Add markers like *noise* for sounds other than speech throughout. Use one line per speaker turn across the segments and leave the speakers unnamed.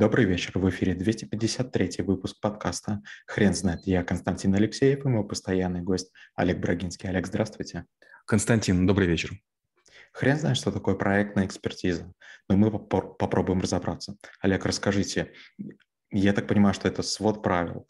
Добрый вечер. В эфире 253 выпуск подкаста «Хрен знает». Я Константин Алексеев и мой постоянный гость Олег Брагинский. Олег, здравствуйте.
Константин, добрый вечер.
Хрен знает, что такое проектная экспертиза, но мы попробуем разобраться. Олег, расскажите, я так понимаю, что это свод правил,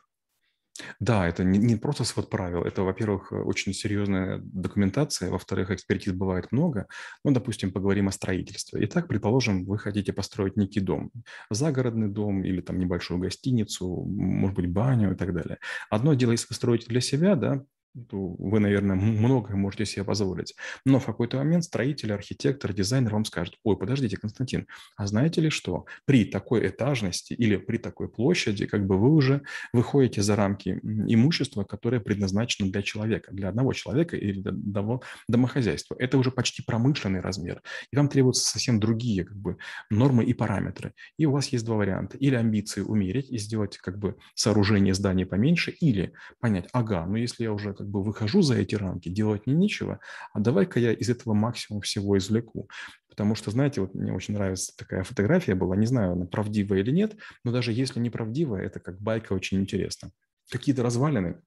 да, это не, не просто свод правил, это, во-первых, очень серьезная документация, во-вторых, экспертиз бывает много. Ну, допустим, поговорим о строительстве. Итак, предположим, вы хотите построить некий дом, загородный дом или там небольшую гостиницу, может быть, баню и так далее. Одно дело, если вы строите для себя, да, вы, наверное, многое можете себе позволить. Но в какой-то момент строитель, архитектор, дизайнер вам скажет, ой, подождите, Константин, а знаете ли что, при такой этажности или при такой площади, как бы вы уже выходите за рамки имущества, которое предназначено для человека, для одного человека или для одного домохозяйства. Это уже почти промышленный размер, и вам требуются совсем другие как бы нормы и параметры. И у вас есть два варианта. Или амбиции умерить и сделать как бы сооружение здания поменьше, или понять, ага, ну если я уже как бы выхожу за эти рамки, делать мне нечего, а давай-ка я из этого максимум всего извлеку. Потому что, знаете, вот мне очень нравится такая фотография была, не знаю, она правдивая или нет, но даже если не правдивая, это как байка очень интересно. Какие-то развалины,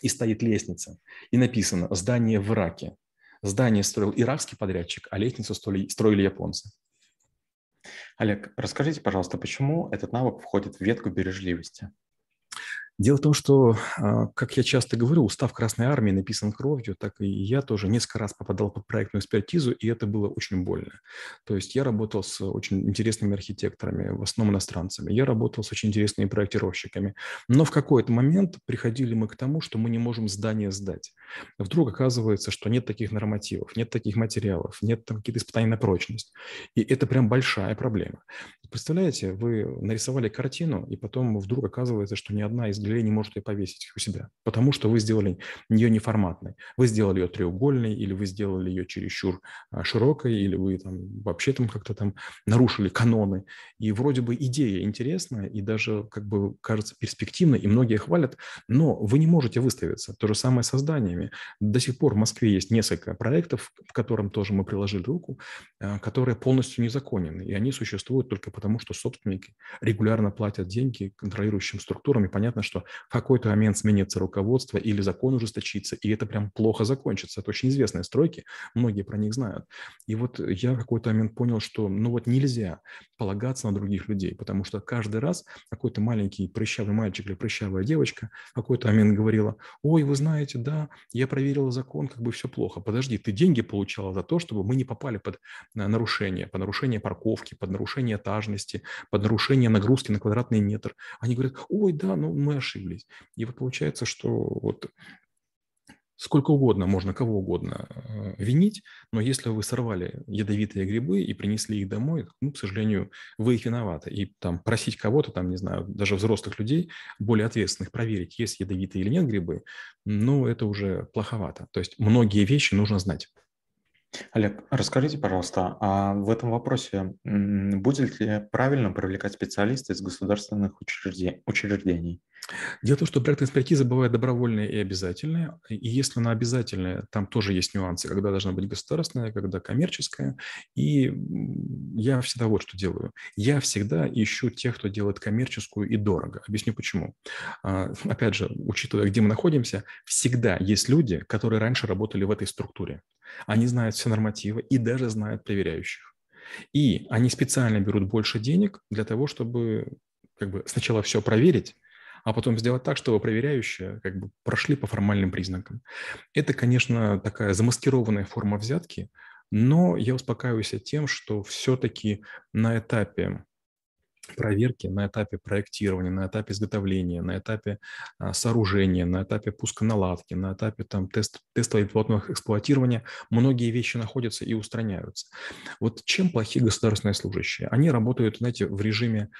и стоит лестница, и написано «Здание в Ираке». Здание строил иракский подрядчик, а лестницу строили, строили японцы.
Олег, расскажите, пожалуйста, почему этот навык входит в ветку бережливости?
Дело в том, что, а, как я часто говорю, устав Красной Армии написан кровью, так и я тоже несколько раз попадал под проектную экспертизу, и это было очень больно. То есть я работал с очень интересными архитекторами, в основном иностранцами, я работал с очень интересными проектировщиками, но в какой-то момент приходили мы к тому, что мы не можем здание сдать. Вдруг оказывается, что нет таких нормативов, нет таких материалов, нет там каких-то испытаний на прочность. И это прям большая проблема. Представляете, вы нарисовали картину, и потом вдруг оказывается, что ни одна из галерей не может ее повесить у себя, потому что вы сделали ее неформатной. Вы сделали ее треугольной, или вы сделали ее чересчур а, широкой, или вы там вообще там как-то там нарушили каноны. И вроде бы идея интересная, и даже как бы кажется перспективной, и многие хвалят, но вы не можете выставиться. То же самое со зданиями. До сих пор в Москве есть несколько проектов, в котором тоже мы приложили руку, а, которые полностью незаконны, и они существуют только потому, что собственники регулярно платят деньги контролирующим структурам, и понятно, что что в какой-то момент сменится руководство или закон ужесточится, и это прям плохо закончится. Это очень известные стройки, многие про них знают. И вот я в какой-то момент понял, что ну вот нельзя полагаться на других людей, потому что каждый раз какой-то маленький прыщавый мальчик или прыщавая девочка в какой-то момент говорила, ой, вы знаете, да, я проверила закон, как бы все плохо. Подожди, ты деньги получала за то, чтобы мы не попали под э, нарушение, под нарушение парковки, под нарушение этажности, под нарушение нагрузки на квадратный метр. Они говорят, ой, да, ну мы ошиблись. И вот получается, что вот сколько угодно, можно кого угодно э, винить, но если вы сорвали ядовитые грибы и принесли их домой, ну, к сожалению, вы их виноваты. И там просить кого-то, там, не знаю, даже взрослых людей, более ответственных, проверить, есть ядовитые или нет грибы, ну, это уже плоховато. То есть многие вещи нужно знать.
Олег, расскажите, пожалуйста, а в этом вопросе будет ли правильно привлекать специалиста из государственных учреждений?
Дело в том, что проектная экспертиза бывает добровольная и обязательная. И если она обязательная, там тоже есть нюансы, когда должна быть государственная, когда коммерческая. И я всегда вот что делаю. Я всегда ищу тех, кто делает коммерческую и дорого. Объясню почему. А, *laughs* опять же, учитывая, где мы находимся, всегда есть люди, которые раньше работали в этой структуре. Они знают все нормативы и даже знают проверяющих. И они специально берут больше денег для того, чтобы как бы сначала все проверить, а потом сделать так, чтобы проверяющие как бы прошли по формальным признакам. Это, конечно, такая замаскированная форма взятки, но я успокаиваюсь тем, что все-таки на этапе проверки на этапе проектирования, на этапе изготовления, на этапе а, сооружения, на этапе пусконаладки, на этапе там, тест, тестового и пилотного эксплуатирования многие вещи находятся и устраняются. Вот чем плохи государственные служащие? Они работают, знаете, в режиме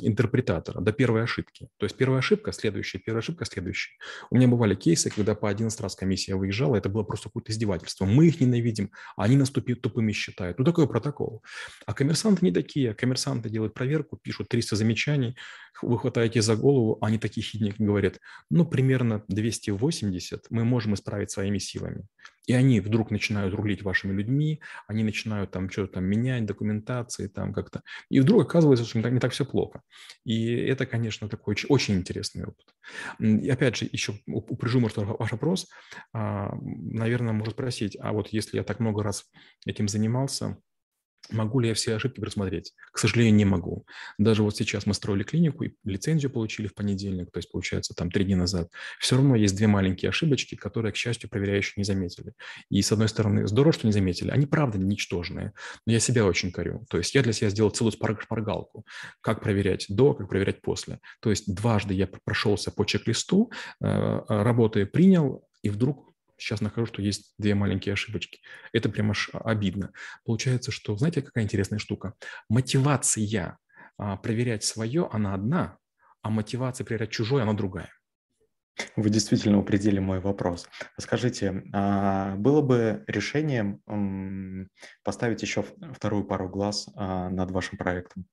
интерпретатора до первой ошибки. То есть первая ошибка, следующая, первая ошибка, следующая. У меня бывали кейсы, когда по 11 раз комиссия выезжала, это было просто какое-то издевательство. Мы их ненавидим, а они нас тупыми считают. Ну, такой протокол. А коммерсанты не такие. Коммерсанты делают проверку, пишут 300 замечаний, вы хватаете за голову, они такие хищники говорят, ну, примерно 280 мы можем исправить своими силами. И они вдруг начинают рулить вашими людьми, они начинают там что-то там менять, документации там как-то. И вдруг оказывается, что не так, все плохо. И это, конечно, такой очень, очень интересный опыт. И опять же, еще упряжу, может, ваш вопрос. А, наверное, может спросить, а вот если я так много раз этим занимался, Могу ли я все ошибки просмотреть? К сожалению, не могу. Даже вот сейчас мы строили клинику и лицензию получили в понедельник, то есть получается там три дня назад. Все равно есть две маленькие ошибочки, которые, к счастью, проверяющие не заметили. И с одной стороны, здорово, что не заметили. Они, правда, ничтожные. Но я себя очень корю. То есть я для себя сделал целую шпаргалку. Как проверять до, как проверять после. То есть дважды я прошелся по чек-листу, э, работы принял, и вдруг сейчас нахожу, что есть две маленькие ошибочки. Это прям аж обидно. Получается, что, знаете, какая интересная штука? Мотивация а, проверять свое, она одна, а мотивация проверять чужое, она другая.
Вы действительно упредили мой вопрос. Скажите, а было бы решением поставить еще вторую пару глаз а, над вашим проектом?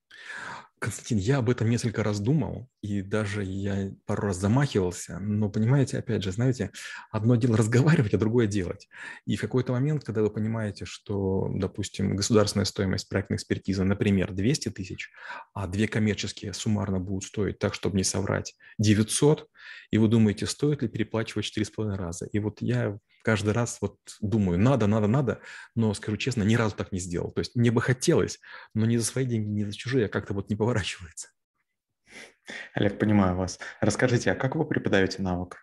Константин, я об этом несколько раз думал, и даже я пару раз замахивался, но, понимаете, опять же, знаете, одно дело *laughs* разговаривать, а другое делать. И в какой-то момент, когда вы понимаете, что, допустим, государственная стоимость проектной экспертизы, например, 200 тысяч, а две коммерческие суммарно будут стоить, так, чтобы не соврать, 900, и вы думаете, стоит ли переплачивать 4,5 раза. И вот я каждый раз вот думаю, надо, надо, надо, но, скажу честно, ни разу так не сделал. То есть мне бы хотелось, но не за свои деньги, не за чужие, а как-то вот не поворачивается.
Олег, понимаю вас. Расскажите, а как вы преподаете навык?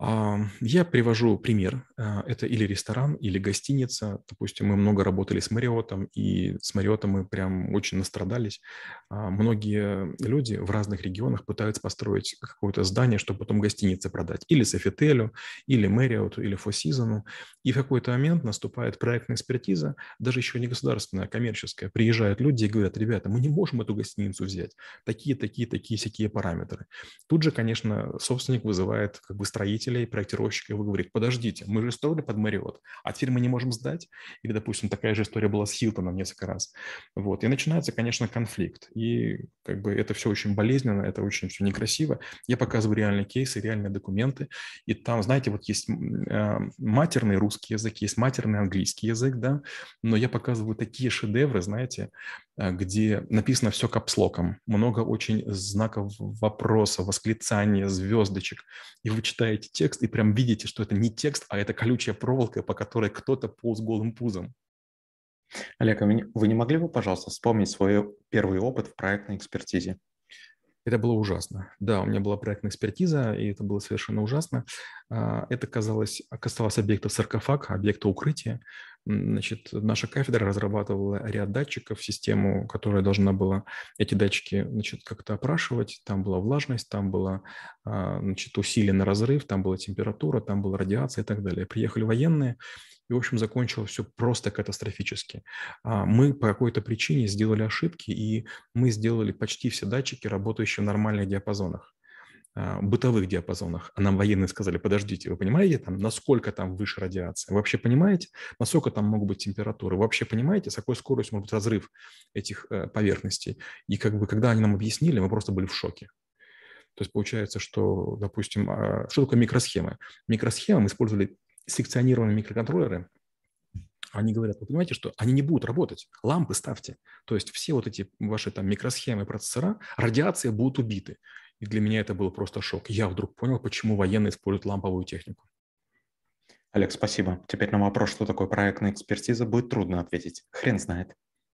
Я привожу пример. А, это или ресторан, или гостиница. Допустим, мы много работали с Мариотом, и с Мариотом мы прям очень настрадались. А, многие люди в разных регионах пытаются построить какое-то здание, чтобы потом гостинице продать. Или Софителю, или Мэриоту, или Фосизону. И в какой-то момент наступает проектная экспертиза, даже еще не государственная, а коммерческая. Приезжают люди и говорят, ребята, мы не можем эту гостиницу взять. Такие, такие, такие, всякие параметры. Тут же, конечно, собственник вызывает как бы строителя строителя и проектировщика, и вы говорите, подождите, мы же строили под Мариот, а теперь мы не можем сдать. Или, допустим, такая же история была с Хилтоном несколько раз. Вот. И начинается, конечно, конфликт. И как бы это все очень болезненно, это очень все некрасиво. Я показываю реальные кейсы, реальные документы. И там, знаете, вот есть э, матерный русский язык, есть матерный английский язык, да, но я показываю такие шедевры, знаете, где написано все капслоком, много очень знаков вопроса, восклицания, звездочек. И вы читаете текст и прям видите, что это не текст, а это колючая проволока, по которой кто-то полз голым пузом.
Олег, а вы не могли бы, пожалуйста, вспомнить свой первый опыт в проектной экспертизе?
Это было ужасно. Да, у меня была проектная экспертиза, и это было совершенно ужасно. А, это казалось, касалось объекта саркофаг, объекта укрытия. Значит, наша кафедра разрабатывала ряд датчиков, систему, которая должна была эти датчики значит, как-то опрашивать. Там была влажность, там была а, значит, усиленный разрыв, там была температура, там была радиация и так далее. Приехали военные, и, в общем, закончилось все просто катастрофически. А, мы по какой-то причине сделали ошибки, и мы сделали почти все датчики, работающие в нормальных диапазонах. А, бытовых диапазонах. А нам военные сказали, подождите, вы понимаете, там, насколько там выше радиация? Вы вообще понимаете, насколько там могут быть температуры? Вы вообще понимаете, с какой скоростью может быть разрыв этих э, поверхностей? И как бы, когда они нам объяснили, мы просто были в шоке. То есть получается, что, допустим, а, что такое микросхемы? Микросхемы мы использовали секционированные микроконтроллеры, они говорят, вы понимаете, что они не будут работать, лампы ставьте. То есть все вот эти ваши там микросхемы, процессора, радиация будут убиты. И для меня это был просто шок. Я вдруг понял, почему военные используют ламповую технику.
Олег, спасибо. Теперь на вопрос, что такое проектная экспертиза, будет трудно ответить. Хрен знает.